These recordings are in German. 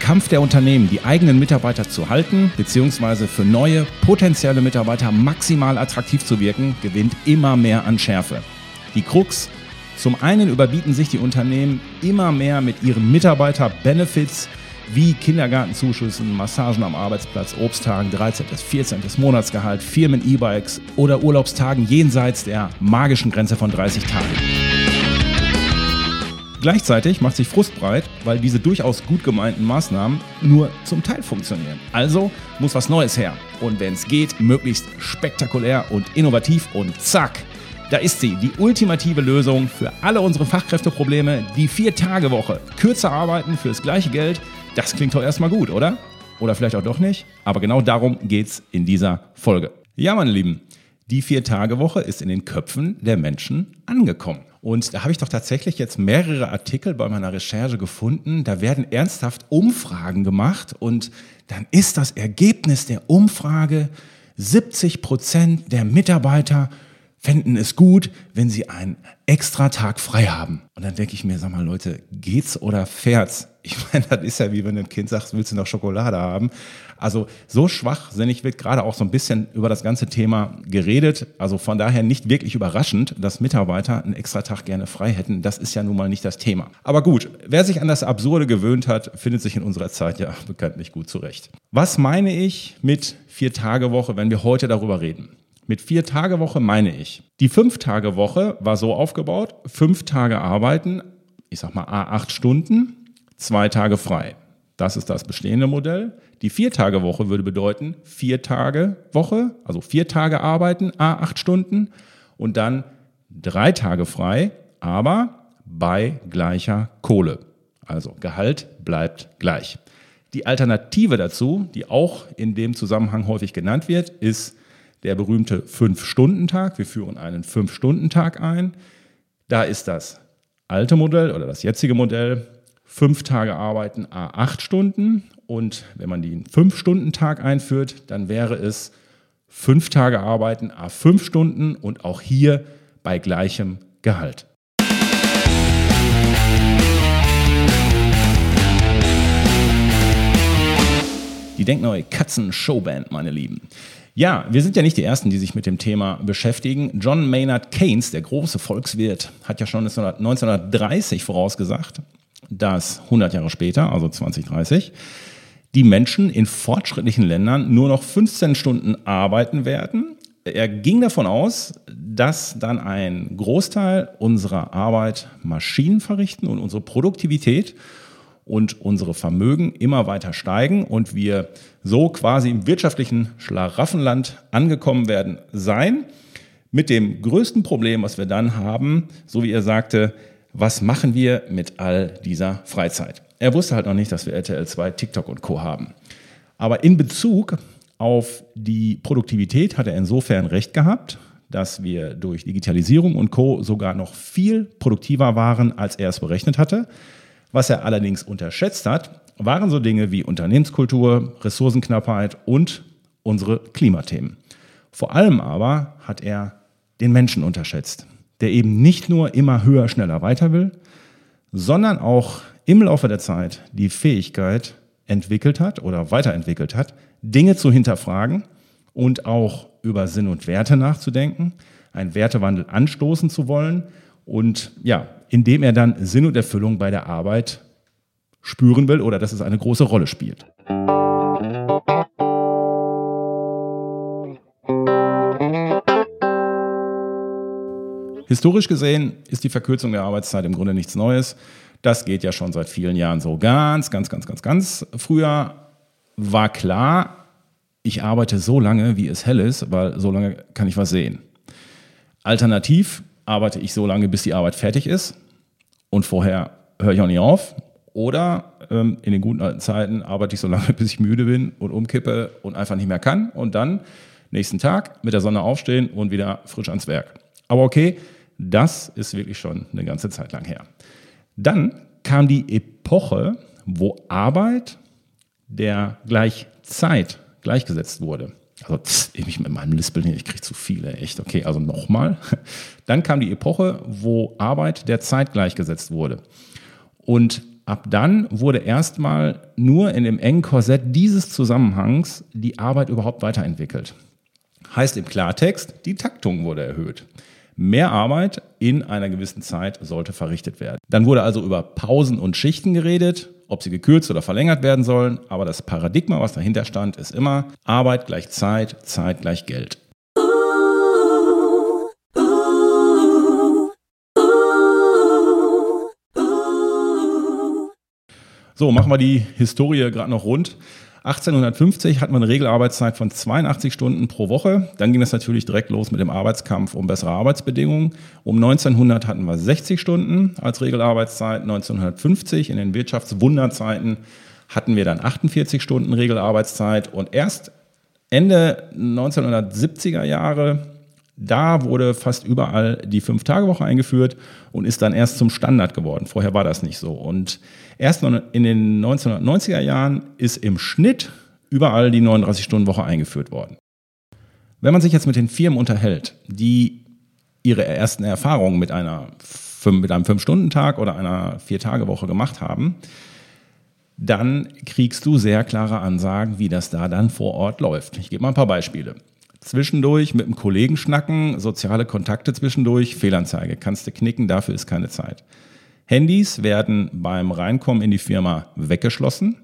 Kampf der Unternehmen, die eigenen Mitarbeiter zu halten bzw. für neue potenzielle Mitarbeiter maximal attraktiv zu wirken, gewinnt immer mehr an Schärfe. Die Krux, zum einen überbieten sich die Unternehmen immer mehr mit ihren Mitarbeiter-Benefits wie Kindergartenzuschüssen, Massagen am Arbeitsplatz, Obsttagen, 13. bis 14. Monatsgehalt, Firmen-E-Bikes oder Urlaubstagen jenseits der magischen Grenze von 30 Tagen. Gleichzeitig macht sich Frust breit, weil diese durchaus gut gemeinten Maßnahmen nur zum Teil funktionieren. Also muss was Neues her. Und wenn es geht, möglichst spektakulär und innovativ und zack. Da ist sie, die ultimative Lösung für alle unsere Fachkräfteprobleme, die Vier-Tage-Woche. Kürzer arbeiten für das gleiche Geld, das klingt doch erstmal gut, oder? Oder vielleicht auch doch nicht. Aber genau darum geht's in dieser Folge. Ja, meine Lieben, die Vier-Tage-Woche ist in den Köpfen der Menschen angekommen. Und da habe ich doch tatsächlich jetzt mehrere Artikel bei meiner Recherche gefunden. Da werden ernsthaft Umfragen gemacht und dann ist das Ergebnis der Umfrage, 70 Prozent der Mitarbeiter fänden es gut, wenn sie einen extra Tag frei haben. Und dann denke ich mir, sag mal Leute, geht's oder fährt's? Ich meine, das ist ja wie wenn ein Kind sagt, willst du noch Schokolade haben? Also so schwachsinnig wird gerade auch so ein bisschen über das ganze Thema geredet. Also von daher nicht wirklich überraschend, dass Mitarbeiter einen extra Tag gerne frei hätten. Das ist ja nun mal nicht das Thema. Aber gut, wer sich an das Absurde gewöhnt hat, findet sich in unserer Zeit ja bekanntlich gut zurecht. Was meine ich mit Vier-Tage-Woche, wenn wir heute darüber reden? Mit Vier-Tage-Woche meine ich, die Fünf-Tage-Woche war so aufgebaut, fünf Tage arbeiten, ich sag mal A acht Stunden, zwei Tage frei. Das ist das bestehende Modell. Die Vier-Tage-Woche würde bedeuten, vier Tage Woche, also vier Tage arbeiten, A acht Stunden und dann drei Tage frei, aber bei gleicher Kohle. Also Gehalt bleibt gleich. Die Alternative dazu, die auch in dem Zusammenhang häufig genannt wird, ist der berühmte Fünf-Stunden-Tag. Wir führen einen Fünf-Stunden-Tag ein. Da ist das alte Modell oder das jetzige Modell fünf Tage arbeiten, a acht Stunden. Und wenn man den Fünf-Stunden-Tag einführt, dann wäre es fünf Tage arbeiten, a fünf Stunden und auch hier bei gleichem Gehalt. Die Denkneue Katzen-Showband, meine Lieben. Ja, wir sind ja nicht die Ersten, die sich mit dem Thema beschäftigen. John Maynard Keynes, der große Volkswirt, hat ja schon 1930 vorausgesagt, dass 100 Jahre später, also 2030, die Menschen in fortschrittlichen Ländern nur noch 15 Stunden arbeiten werden. Er ging davon aus, dass dann ein Großteil unserer Arbeit Maschinen verrichten und unsere Produktivität und unsere Vermögen immer weiter steigen und wir so quasi im wirtschaftlichen Schlaraffenland angekommen werden sein. Mit dem größten Problem, was wir dann haben, so wie er sagte, was machen wir mit all dieser Freizeit? Er wusste halt noch nicht, dass wir RTL 2, TikTok und Co. haben. Aber in Bezug auf die Produktivität hat er insofern recht gehabt, dass wir durch Digitalisierung und Co. sogar noch viel produktiver waren, als er es berechnet hatte. Was er allerdings unterschätzt hat, waren so Dinge wie Unternehmenskultur, Ressourcenknappheit und unsere Klimathemen. Vor allem aber hat er den Menschen unterschätzt, der eben nicht nur immer höher, schneller weiter will, sondern auch im Laufe der Zeit die Fähigkeit entwickelt hat oder weiterentwickelt hat, Dinge zu hinterfragen und auch über Sinn und Werte nachzudenken, einen Wertewandel anstoßen zu wollen und ja, indem er dann Sinn und Erfüllung bei der Arbeit spüren will oder dass es eine große Rolle spielt. Historisch gesehen ist die Verkürzung der Arbeitszeit im Grunde nichts Neues. Das geht ja schon seit vielen Jahren so. Ganz, ganz, ganz, ganz, ganz früher war klar, ich arbeite so lange, wie es hell ist, weil so lange kann ich was sehen. Alternativ arbeite ich so lange, bis die Arbeit fertig ist und vorher höre ich auch nicht auf. Oder ähm, in den guten alten Zeiten arbeite ich so lange, bis ich müde bin und umkippe und einfach nicht mehr kann. Und dann Nächsten Tag mit der Sonne aufstehen und wieder frisch ans Werk. Aber okay, das ist wirklich schon eine ganze Zeit lang her. Dann kam die Epoche, wo Arbeit der Gleichzeit gleichgesetzt wurde. Also ich mit meinem Lispeln hier, ich kriege zu viele, echt. Okay, also nochmal. Dann kam die Epoche, wo Arbeit der Zeit gleichgesetzt wurde. Und ab dann wurde erstmal nur in dem engen Korsett dieses Zusammenhangs die Arbeit überhaupt weiterentwickelt. Heißt im Klartext, die Taktung wurde erhöht. Mehr Arbeit in einer gewissen Zeit sollte verrichtet werden. Dann wurde also über Pausen und Schichten geredet, ob sie gekürzt oder verlängert werden sollen. Aber das Paradigma, was dahinter stand, ist immer Arbeit gleich Zeit, Zeit gleich Geld. So, machen wir die Historie gerade noch rund. 1850 hat man eine Regelarbeitszeit von 82 Stunden pro Woche. Dann ging es natürlich direkt los mit dem Arbeitskampf um bessere Arbeitsbedingungen. Um 1900 hatten wir 60 Stunden als Regelarbeitszeit. 1950 in den Wirtschaftswunderzeiten hatten wir dann 48 Stunden Regelarbeitszeit. Und erst Ende 1970er Jahre da wurde fast überall die Fünf-Tage-Woche eingeführt und ist dann erst zum Standard geworden. Vorher war das nicht so. Und erst in den 1990er Jahren ist im Schnitt überall die 39-Stunden-Woche eingeführt worden. Wenn man sich jetzt mit den Firmen unterhält, die ihre ersten Erfahrungen mit, einer, mit einem Fünf-Stunden-Tag oder einer Vier-Tage-Woche gemacht haben, dann kriegst du sehr klare Ansagen, wie das da dann vor Ort läuft. Ich gebe mal ein paar Beispiele. Zwischendurch mit einem Kollegen schnacken, soziale Kontakte zwischendurch, Fehlanzeige. Kannst du knicken, dafür ist keine Zeit. Handys werden beim Reinkommen in die Firma weggeschlossen.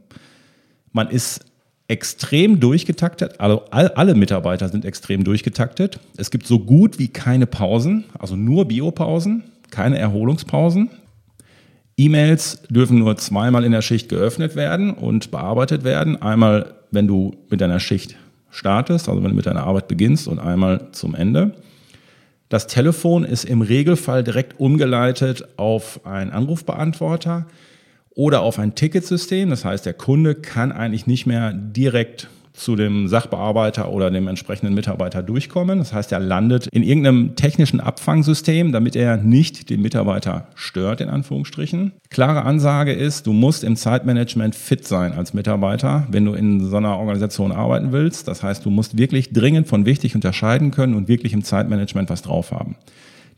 Man ist extrem durchgetaktet, also alle Mitarbeiter sind extrem durchgetaktet. Es gibt so gut wie keine Pausen, also nur Biopausen, keine Erholungspausen. E-Mails dürfen nur zweimal in der Schicht geöffnet werden und bearbeitet werden. Einmal, wenn du mit deiner Schicht startest, also wenn du mit deiner Arbeit beginnst und einmal zum Ende. Das Telefon ist im Regelfall direkt umgeleitet auf einen Anrufbeantworter oder auf ein Ticketsystem. Das heißt, der Kunde kann eigentlich nicht mehr direkt zu dem Sachbearbeiter oder dem entsprechenden Mitarbeiter durchkommen. Das heißt, er landet in irgendeinem technischen Abfangsystem, damit er nicht den Mitarbeiter stört, in Anführungsstrichen. Klare Ansage ist, du musst im Zeitmanagement fit sein als Mitarbeiter, wenn du in so einer Organisation arbeiten willst. Das heißt, du musst wirklich dringend von wichtig unterscheiden können und wirklich im Zeitmanagement was drauf haben.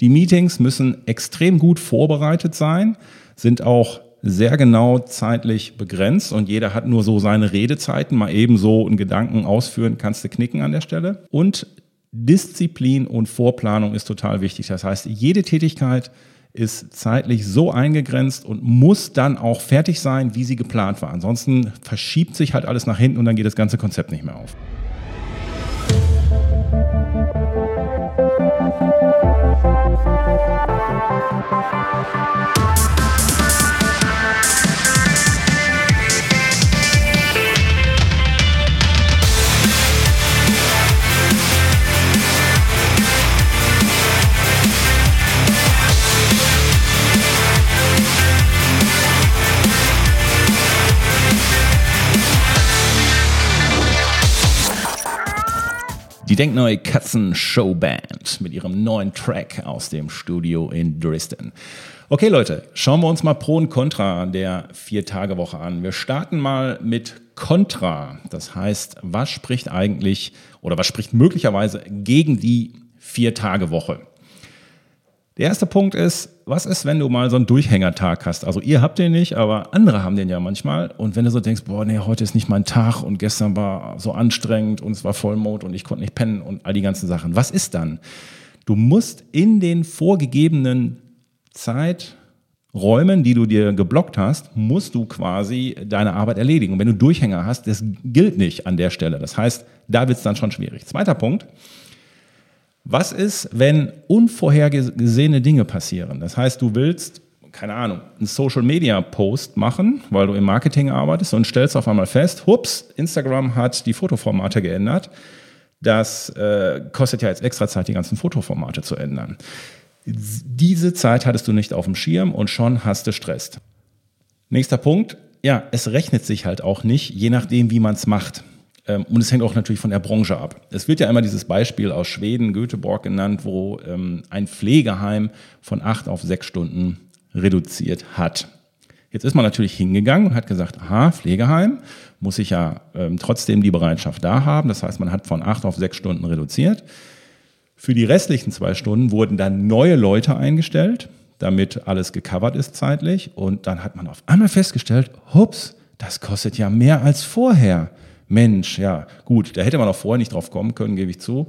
Die Meetings müssen extrem gut vorbereitet sein, sind auch sehr genau zeitlich begrenzt und jeder hat nur so seine Redezeiten. Mal eben so einen Gedanken ausführen, kannst du knicken an der Stelle. Und Disziplin und Vorplanung ist total wichtig. Das heißt, jede Tätigkeit ist zeitlich so eingegrenzt und muss dann auch fertig sein, wie sie geplant war. Ansonsten verschiebt sich halt alles nach hinten und dann geht das ganze Konzept nicht mehr auf. Denkneue Katzen Showband mit ihrem neuen Track aus dem Studio in Dresden. Okay, Leute, schauen wir uns mal Pro und Contra der Vier-Tage-Woche an. Wir starten mal mit Contra. Das heißt, was spricht eigentlich oder was spricht möglicherweise gegen die Vier-Tage-Woche? Der erste Punkt ist, was ist, wenn du mal so einen Durchhängertag hast? Also ihr habt den nicht, aber andere haben den ja manchmal. Und wenn du so denkst, boah, nee, heute ist nicht mein Tag und gestern war so anstrengend und es war Vollmond und ich konnte nicht pennen und all die ganzen Sachen. Was ist dann? Du musst in den vorgegebenen Zeiträumen, die du dir geblockt hast, musst du quasi deine Arbeit erledigen. Und wenn du Durchhänger hast, das gilt nicht an der Stelle. Das heißt, da wird es dann schon schwierig. Zweiter Punkt was ist, wenn unvorhergesehene Dinge passieren? Das heißt, du willst, keine Ahnung, einen Social Media Post machen, weil du im Marketing arbeitest und stellst auf einmal fest, hups, Instagram hat die Fotoformate geändert. Das äh, kostet ja jetzt extra Zeit, die ganzen Fotoformate zu ändern. Diese Zeit hattest du nicht auf dem Schirm und schon hast du Stress. Nächster Punkt. Ja, es rechnet sich halt auch nicht, je nachdem, wie man es macht. Ähm, und es hängt auch natürlich von der Branche ab. Es wird ja immer dieses Beispiel aus Schweden, Göteborg genannt, wo ähm, ein Pflegeheim von acht auf sechs Stunden reduziert hat. Jetzt ist man natürlich hingegangen und hat gesagt, aha, Pflegeheim, muss ich ja ähm, trotzdem die Bereitschaft da haben. Das heißt, man hat von acht auf sechs Stunden reduziert. Für die restlichen zwei Stunden wurden dann neue Leute eingestellt, damit alles gecovert ist zeitlich. Und dann hat man auf einmal festgestellt, hups, das kostet ja mehr als vorher. Mensch, ja, gut, da hätte man auch vorher nicht drauf kommen können, gebe ich zu.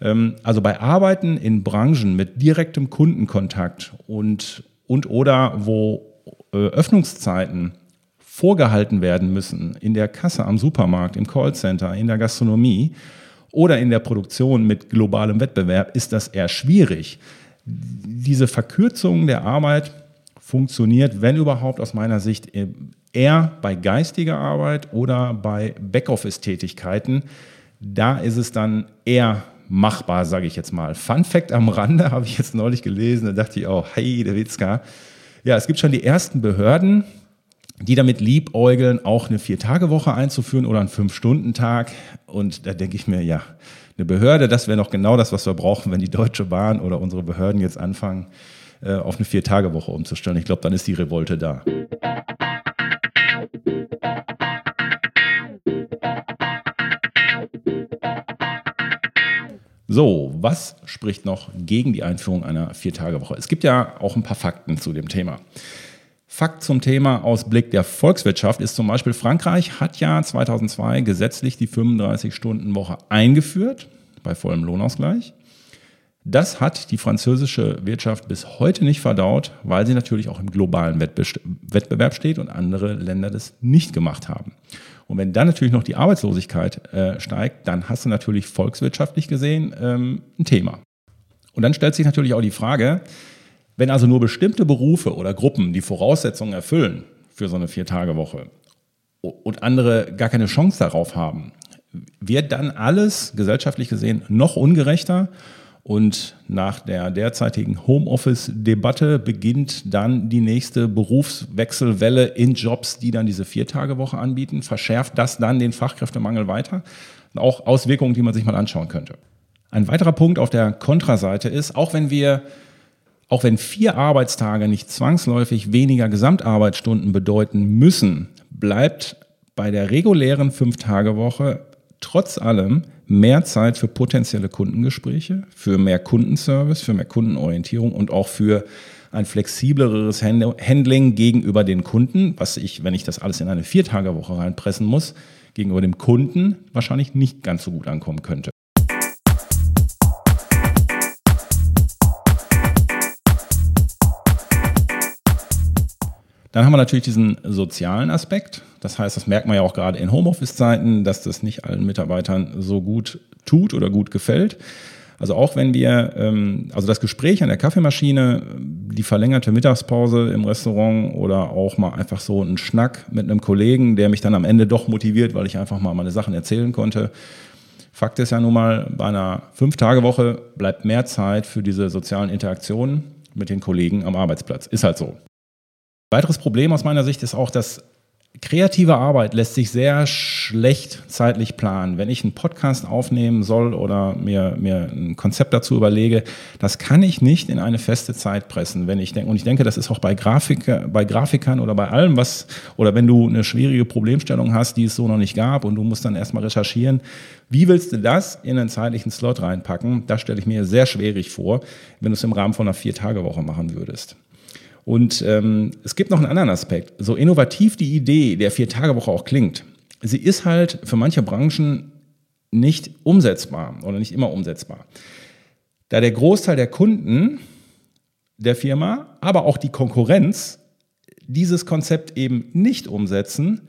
Ähm, also bei Arbeiten in Branchen mit direktem Kundenkontakt und, und oder wo äh, Öffnungszeiten vorgehalten werden müssen, in der Kasse am Supermarkt, im Callcenter, in der Gastronomie oder in der Produktion mit globalem Wettbewerb, ist das eher schwierig. Diese Verkürzung der Arbeit funktioniert, wenn überhaupt aus meiner Sicht, eher bei geistiger Arbeit oder bei Backoffice-Tätigkeiten. Da ist es dann eher machbar, sage ich jetzt mal. Fun Fact am Rande habe ich jetzt neulich gelesen, da dachte ich auch, hey, der Witzka. Ja, es gibt schon die ersten Behörden, die damit liebäugeln, auch eine Vier-Tage-Woche einzuführen oder einen Fünf-Stunden-Tag. Und da denke ich mir, ja, eine Behörde, das wäre noch genau das, was wir brauchen, wenn die Deutsche Bahn oder unsere Behörden jetzt anfangen, äh, auf eine Vier-Tage-Woche umzustellen. Ich glaube, dann ist die Revolte da. So, was spricht noch gegen die Einführung einer Vier-Tage-Woche? Es gibt ja auch ein paar Fakten zu dem Thema. Fakt zum Thema aus Blick der Volkswirtschaft ist zum Beispiel, Frankreich hat ja 2002 gesetzlich die 35-Stunden-Woche eingeführt, bei vollem Lohnausgleich. Das hat die französische Wirtschaft bis heute nicht verdaut, weil sie natürlich auch im globalen Wettbewerb steht und andere Länder das nicht gemacht haben. Und wenn dann natürlich noch die Arbeitslosigkeit äh, steigt, dann hast du natürlich volkswirtschaftlich gesehen ähm, ein Thema. Und dann stellt sich natürlich auch die Frage, wenn also nur bestimmte Berufe oder Gruppen die Voraussetzungen erfüllen für so eine Vier-Tage-Woche und andere gar keine Chance darauf haben, wird dann alles gesellschaftlich gesehen noch ungerechter und nach der derzeitigen Homeoffice-Debatte beginnt dann die nächste Berufswechselwelle in Jobs, die dann diese Viertagewoche anbieten. Verschärft das dann den Fachkräftemangel weiter? auch Auswirkungen, die man sich mal anschauen könnte. Ein weiterer Punkt auf der Kontraseite ist, auch wenn wir auch wenn vier Arbeitstage nicht zwangsläufig weniger Gesamtarbeitsstunden bedeuten müssen, bleibt bei der regulären Fünf-Tage-Woche trotz allem mehr Zeit für potenzielle Kundengespräche, für mehr Kundenservice, für mehr Kundenorientierung und auch für ein flexibleres Handling gegenüber den Kunden, was ich, wenn ich das alles in eine Viertagewoche reinpressen muss, gegenüber dem Kunden wahrscheinlich nicht ganz so gut ankommen könnte. Dann haben wir natürlich diesen sozialen Aspekt. Das heißt, das merkt man ja auch gerade in Homeoffice-Zeiten, dass das nicht allen Mitarbeitern so gut tut oder gut gefällt. Also auch wenn wir, ähm, also das Gespräch an der Kaffeemaschine, die verlängerte Mittagspause im Restaurant oder auch mal einfach so ein Schnack mit einem Kollegen, der mich dann am Ende doch motiviert, weil ich einfach mal meine Sachen erzählen konnte. Fakt ist ja nun mal, bei einer Fünf-Tage-Woche bleibt mehr Zeit für diese sozialen Interaktionen mit den Kollegen am Arbeitsplatz. Ist halt so. Weiteres Problem aus meiner Sicht ist auch, dass kreative Arbeit lässt sich sehr schlecht zeitlich planen. Wenn ich einen Podcast aufnehmen soll oder mir, mir ein Konzept dazu überlege, das kann ich nicht in eine feste Zeit pressen. Wenn ich denke, und ich denke, das ist auch bei, Grafiker, bei Grafikern oder bei allem, was, oder wenn du eine schwierige Problemstellung hast, die es so noch nicht gab und du musst dann erstmal recherchieren, wie willst du das in einen zeitlichen Slot reinpacken? Das stelle ich mir sehr schwierig vor, wenn du es im Rahmen von einer Vier-Tage-Woche machen würdest. Und ähm, es gibt noch einen anderen Aspekt. So innovativ die Idee der Vier-Tage-Woche auch klingt, sie ist halt für manche Branchen nicht umsetzbar oder nicht immer umsetzbar. Da der Großteil der Kunden der Firma, aber auch die Konkurrenz dieses Konzept eben nicht umsetzen,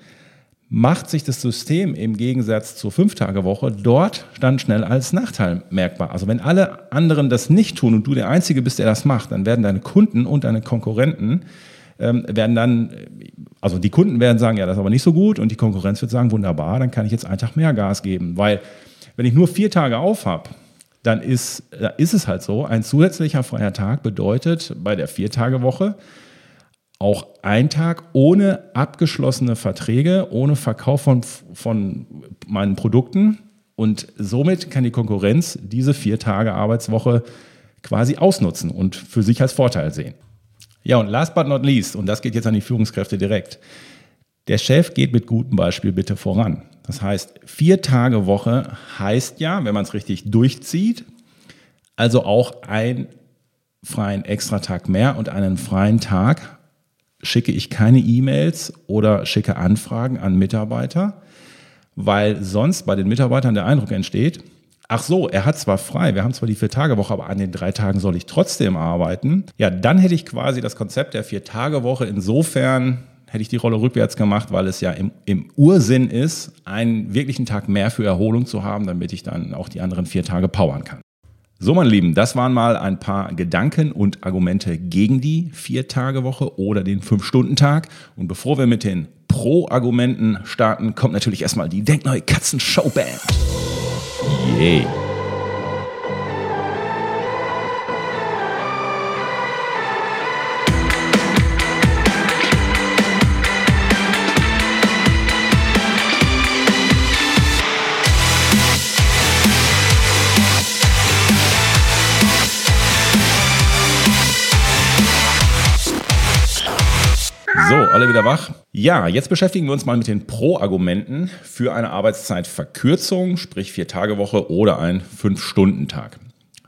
macht sich das System im Gegensatz zur Fünf-Tage-Woche dort dann schnell als Nachteil merkbar. Also wenn alle anderen das nicht tun und du der Einzige bist, der das macht, dann werden deine Kunden und deine Konkurrenten ähm, werden dann, also die Kunden werden sagen, ja, das ist aber nicht so gut und die Konkurrenz wird sagen, wunderbar, dann kann ich jetzt einen Tag mehr Gas geben. Weil wenn ich nur vier Tage auf habe, dann ist, ist es halt so, ein zusätzlicher freier Tag bedeutet bei der Vier-Tage-Woche, auch ein Tag ohne abgeschlossene Verträge, ohne Verkauf von, von meinen Produkten. Und somit kann die Konkurrenz diese vier Tage Arbeitswoche quasi ausnutzen und für sich als Vorteil sehen. Ja, und last but not least, und das geht jetzt an die Führungskräfte direkt, der Chef geht mit gutem Beispiel bitte voran. Das heißt, vier Tage Woche heißt ja, wenn man es richtig durchzieht, also auch einen freien Extratag mehr und einen freien Tag schicke ich keine E-Mails oder schicke Anfragen an Mitarbeiter, weil sonst bei den Mitarbeitern der Eindruck entsteht, ach so, er hat zwar frei, wir haben zwar die Vier-Tage-Woche, aber an den drei Tagen soll ich trotzdem arbeiten. Ja, dann hätte ich quasi das Konzept der Vier-Tage-Woche insofern hätte ich die Rolle rückwärts gemacht, weil es ja im, im Ursinn ist, einen wirklichen Tag mehr für Erholung zu haben, damit ich dann auch die anderen vier Tage powern kann. So, meine Lieben, das waren mal ein paar Gedanken und Argumente gegen die Vier-Tage-Woche oder den Fünf-Stunden-Tag. Und bevor wir mit den Pro-Argumenten starten, kommt natürlich erstmal die Denkneue Katzen-Showband. Yay! So, alle wieder wach? Ja, jetzt beschäftigen wir uns mal mit den Pro-Argumenten für eine Arbeitszeitverkürzung, sprich Vier-Tage-Woche oder ein Fünf-Stunden-Tag.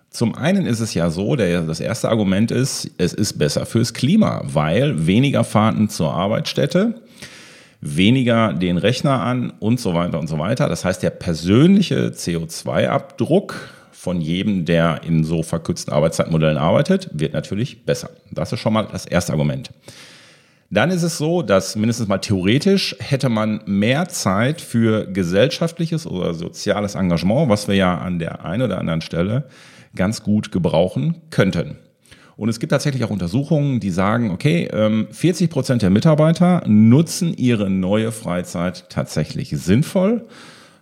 Zum einen ist es ja so, der, das erste Argument ist, es ist besser fürs Klima, weil weniger Fahrten zur Arbeitsstätte, weniger den Rechner an und so weiter und so weiter. Das heißt, der persönliche CO2-Abdruck von jedem, der in so verkürzten Arbeitszeitmodellen arbeitet, wird natürlich besser. Das ist schon mal das erste Argument. Dann ist es so, dass mindestens mal theoretisch hätte man mehr Zeit für gesellschaftliches oder soziales Engagement, was wir ja an der einen oder anderen Stelle ganz gut gebrauchen könnten. Und es gibt tatsächlich auch Untersuchungen, die sagen, okay, 40 ähm, Prozent der Mitarbeiter nutzen ihre neue Freizeit tatsächlich sinnvoll,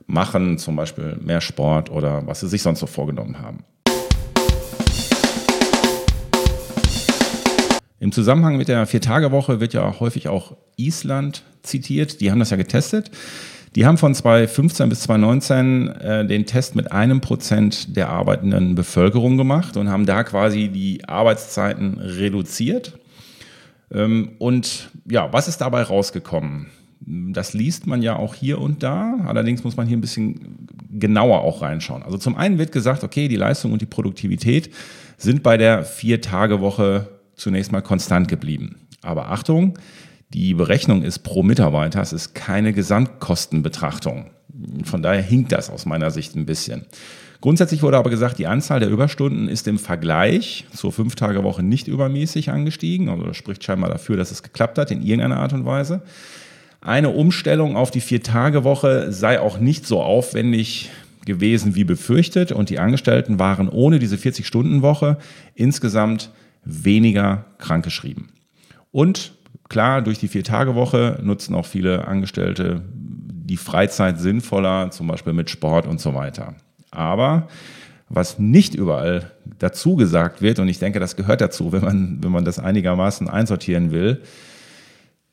machen zum Beispiel mehr Sport oder was sie sich sonst so vorgenommen haben. Im Zusammenhang mit der Vier-Tage-Woche wird ja häufig auch Island zitiert. Die haben das ja getestet. Die haben von 2015 bis 2019 äh, den Test mit einem Prozent der arbeitenden Bevölkerung gemacht und haben da quasi die Arbeitszeiten reduziert. Ähm, und ja, was ist dabei rausgekommen? Das liest man ja auch hier und da. Allerdings muss man hier ein bisschen genauer auch reinschauen. Also zum einen wird gesagt, okay, die Leistung und die Produktivität sind bei der Vier-Tage-Woche zunächst mal konstant geblieben. Aber Achtung, die Berechnung ist pro Mitarbeiter, es ist keine Gesamtkostenbetrachtung. Von daher hinkt das aus meiner Sicht ein bisschen. Grundsätzlich wurde aber gesagt, die Anzahl der Überstunden ist im Vergleich zur Fünf-Tage-Woche nicht übermäßig angestiegen. Also das spricht scheinbar dafür, dass es geklappt hat in irgendeiner Art und Weise. Eine Umstellung auf die Vier-Tage-Woche sei auch nicht so aufwendig gewesen wie befürchtet und die Angestellten waren ohne diese 40-Stunden-Woche insgesamt weniger krankgeschrieben. Und klar, durch die Vier-Tage-Woche nutzen auch viele Angestellte die Freizeit sinnvoller, zum Beispiel mit Sport und so weiter. Aber was nicht überall dazu gesagt wird, und ich denke, das gehört dazu, wenn man, wenn man das einigermaßen einsortieren will,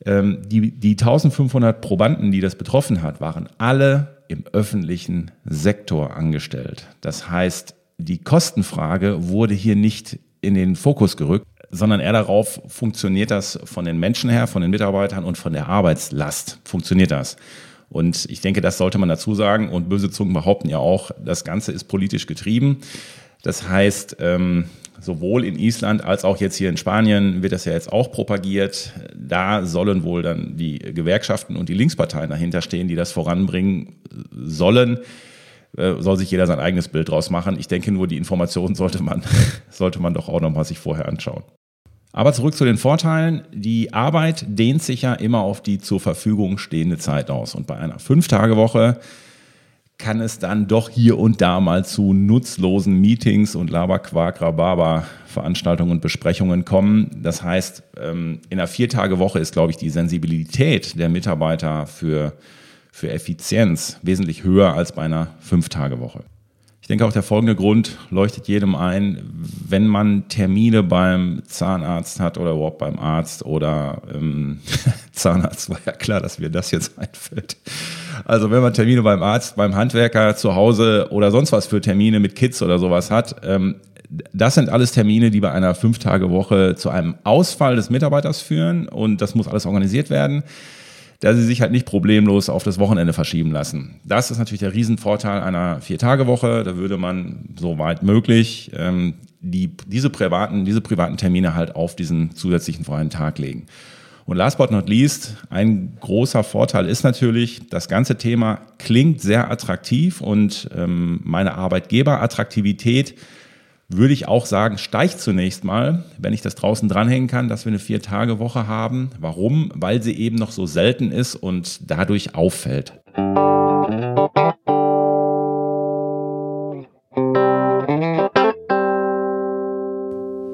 ähm, die, die 1500 Probanden, die das betroffen hat, waren alle im öffentlichen Sektor angestellt. Das heißt, die Kostenfrage wurde hier nicht in den Fokus gerückt, sondern eher darauf, funktioniert das von den Menschen her, von den Mitarbeitern und von der Arbeitslast. Funktioniert das? Und ich denke, das sollte man dazu sagen. Und böse Zungen behaupten ja auch, das Ganze ist politisch getrieben. Das heißt, ähm, sowohl in Island als auch jetzt hier in Spanien wird das ja jetzt auch propagiert. Da sollen wohl dann die Gewerkschaften und die Linksparteien dahinter stehen, die das voranbringen sollen. Äh, soll sich jeder sein eigenes Bild draus machen. Ich denke nur, die Informationen sollte man, sollte man doch auch nochmal sich vorher anschauen. Aber zurück zu den Vorteilen. Die Arbeit dehnt sich ja immer auf die zur Verfügung stehende Zeit aus. Und bei einer Fünf-Tage-Woche kann es dann doch hier und da mal zu nutzlosen Meetings und Laberquark, Rhabarber, Veranstaltungen und Besprechungen kommen. Das heißt, ähm, in einer Vier-Tage-Woche ist, glaube ich, die Sensibilität der Mitarbeiter für für Effizienz wesentlich höher als bei einer Fünf-Tage-Woche. Ich denke auch der folgende Grund leuchtet jedem ein, wenn man Termine beim Zahnarzt hat oder überhaupt beim Arzt oder ähm, Zahnarzt, war ja klar, dass mir das jetzt einfällt. Also wenn man Termine beim Arzt, beim Handwerker zu Hause oder sonst was für Termine mit Kids oder sowas hat, ähm, das sind alles Termine, die bei einer Fünf-Tage-Woche zu einem Ausfall des Mitarbeiters führen und das muss alles organisiert werden da sie sich halt nicht problemlos auf das Wochenende verschieben lassen. Das ist natürlich der Riesenvorteil einer Vier-Tage-Woche. Da würde man so weit möglich ähm, die, diese, privaten, diese privaten Termine halt auf diesen zusätzlichen freien Tag legen. Und last but not least, ein großer Vorteil ist natürlich, das ganze Thema klingt sehr attraktiv und ähm, meine Arbeitgeberattraktivität würde ich auch sagen, steigt zunächst mal, wenn ich das draußen dranhängen kann, dass wir eine Vier-Tage-Woche haben. Warum? Weil sie eben noch so selten ist und dadurch auffällt.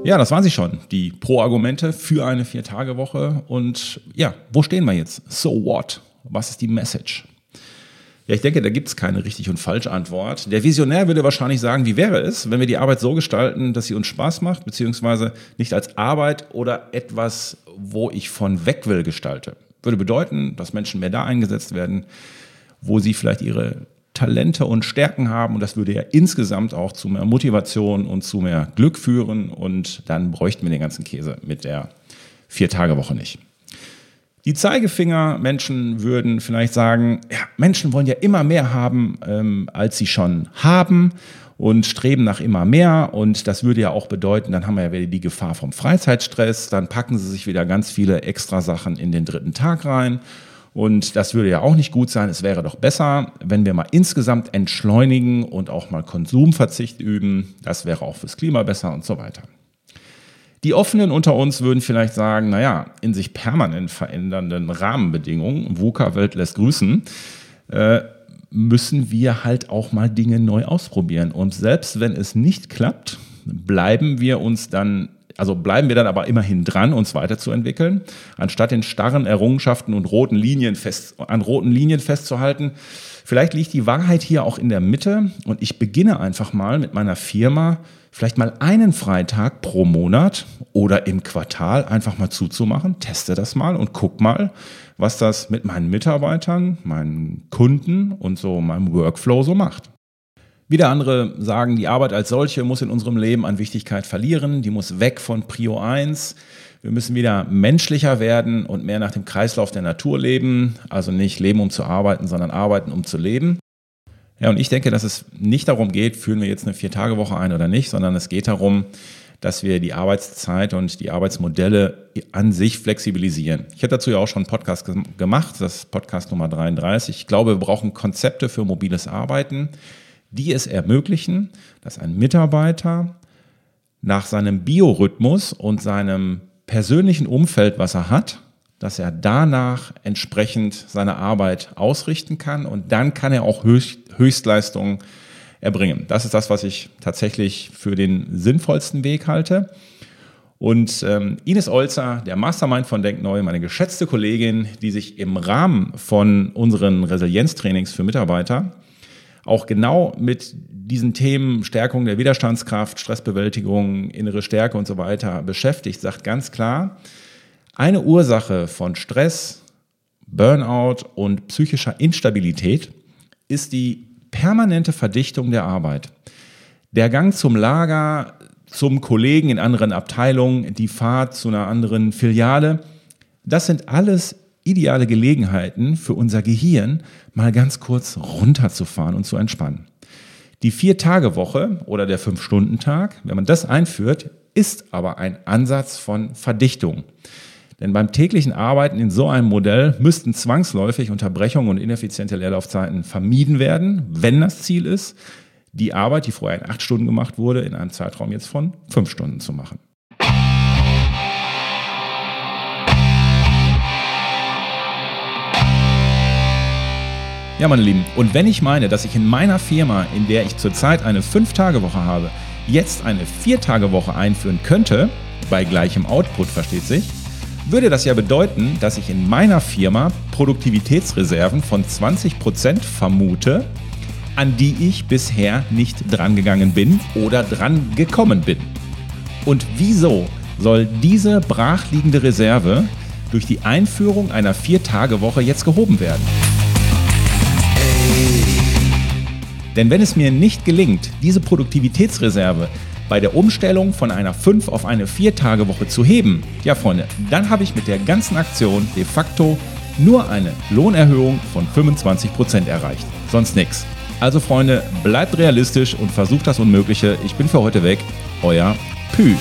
Ja, das waren sie schon, die Pro-Argumente für eine Vier-Tage-Woche. Und ja, wo stehen wir jetzt? So what? Was ist die Message? Ja, ich denke, da gibt es keine richtig und falsche Antwort. Der Visionär würde wahrscheinlich sagen, wie wäre es, wenn wir die Arbeit so gestalten, dass sie uns Spaß macht, beziehungsweise nicht als Arbeit oder etwas, wo ich von weg will, gestalte. Würde bedeuten, dass Menschen mehr da eingesetzt werden, wo sie vielleicht ihre Talente und Stärken haben und das würde ja insgesamt auch zu mehr Motivation und zu mehr Glück führen und dann bräuchten wir den ganzen Käse mit der Vier-Tage-Woche nicht. Die Zeigefinger-Menschen würden vielleicht sagen, ja, Menschen wollen ja immer mehr haben, ähm, als sie schon haben und streben nach immer mehr. Und das würde ja auch bedeuten, dann haben wir ja wieder die Gefahr vom Freizeitstress, dann packen sie sich wieder ganz viele extra Sachen in den dritten Tag rein. Und das würde ja auch nicht gut sein. Es wäre doch besser, wenn wir mal insgesamt entschleunigen und auch mal Konsumverzicht üben. Das wäre auch fürs Klima besser und so weiter. Die Offenen unter uns würden vielleicht sagen, naja, in sich permanent verändernden Rahmenbedingungen, VUCA-Welt lässt grüßen, äh, müssen wir halt auch mal Dinge neu ausprobieren. Und selbst wenn es nicht klappt, bleiben wir uns dann also bleiben wir dann aber immerhin dran, uns weiterzuentwickeln, anstatt in starren Errungenschaften und roten Linien fest, an roten Linien festzuhalten. Vielleicht liegt die Wahrheit hier auch in der Mitte und ich beginne einfach mal mit meiner Firma vielleicht mal einen Freitag pro Monat oder im Quartal einfach mal zuzumachen, teste das mal und guck mal, was das mit meinen Mitarbeitern, meinen Kunden und so meinem Workflow so macht. Wieder andere sagen, die Arbeit als solche muss in unserem Leben an Wichtigkeit verlieren, die muss weg von Prio 1. Wir müssen wieder menschlicher werden und mehr nach dem Kreislauf der Natur leben, also nicht leben, um zu arbeiten, sondern arbeiten, um zu leben. Ja, und ich denke, dass es nicht darum geht, führen wir jetzt eine Vier-Tage-Woche ein oder nicht, sondern es geht darum, dass wir die Arbeitszeit und die Arbeitsmodelle an sich flexibilisieren. Ich habe dazu ja auch schon einen Podcast gemacht, das ist Podcast Nummer 33. Ich glaube, wir brauchen Konzepte für mobiles Arbeiten, die es ermöglichen, dass ein Mitarbeiter nach seinem Biorhythmus und seinem persönlichen Umfeld, was er hat, dass er danach entsprechend seine Arbeit ausrichten kann und dann kann er auch Höchst, Höchstleistungen erbringen. Das ist das, was ich tatsächlich für den sinnvollsten Weg halte. Und ähm, Ines Olzer, der Mastermind von Denkneu, meine geschätzte Kollegin, die sich im Rahmen von unseren Resilienztrainings für Mitarbeiter auch genau mit diesen Themen Stärkung der Widerstandskraft, Stressbewältigung, innere Stärke und so weiter beschäftigt, sagt ganz klar, eine Ursache von Stress, Burnout und psychischer Instabilität ist die permanente Verdichtung der Arbeit. Der Gang zum Lager, zum Kollegen in anderen Abteilungen, die Fahrt zu einer anderen Filiale, das sind alles ideale Gelegenheiten für unser Gehirn, mal ganz kurz runterzufahren und zu entspannen. Die Vier-Tage-Woche oder der Fünf-Stunden-Tag, wenn man das einführt, ist aber ein Ansatz von Verdichtung. Denn beim täglichen Arbeiten in so einem Modell müssten zwangsläufig Unterbrechungen und ineffiziente Leerlaufzeiten vermieden werden, wenn das Ziel ist, die Arbeit, die vorher in acht Stunden gemacht wurde, in einem Zeitraum jetzt von fünf Stunden zu machen. Ja, meine Lieben, und wenn ich meine, dass ich in meiner Firma, in der ich zurzeit eine Fünf-Tage-Woche habe, jetzt eine Vier-Tage-Woche einführen könnte, bei gleichem Output, versteht sich, würde das ja bedeuten, dass ich in meiner Firma Produktivitätsreserven von 20% vermute, an die ich bisher nicht drangegangen bin oder dran gekommen bin. Und wieso soll diese brachliegende Reserve durch die Einführung einer Vier-Tage-Woche jetzt gehoben werden? Denn wenn es mir nicht gelingt, diese Produktivitätsreserve bei der Umstellung von einer 5 auf eine 4-Tage-Woche zu heben, ja Freunde, dann habe ich mit der ganzen Aktion de facto nur eine Lohnerhöhung von 25% erreicht. Sonst nichts. Also Freunde, bleibt realistisch und versucht das Unmögliche. Ich bin für heute weg. Euer Pü.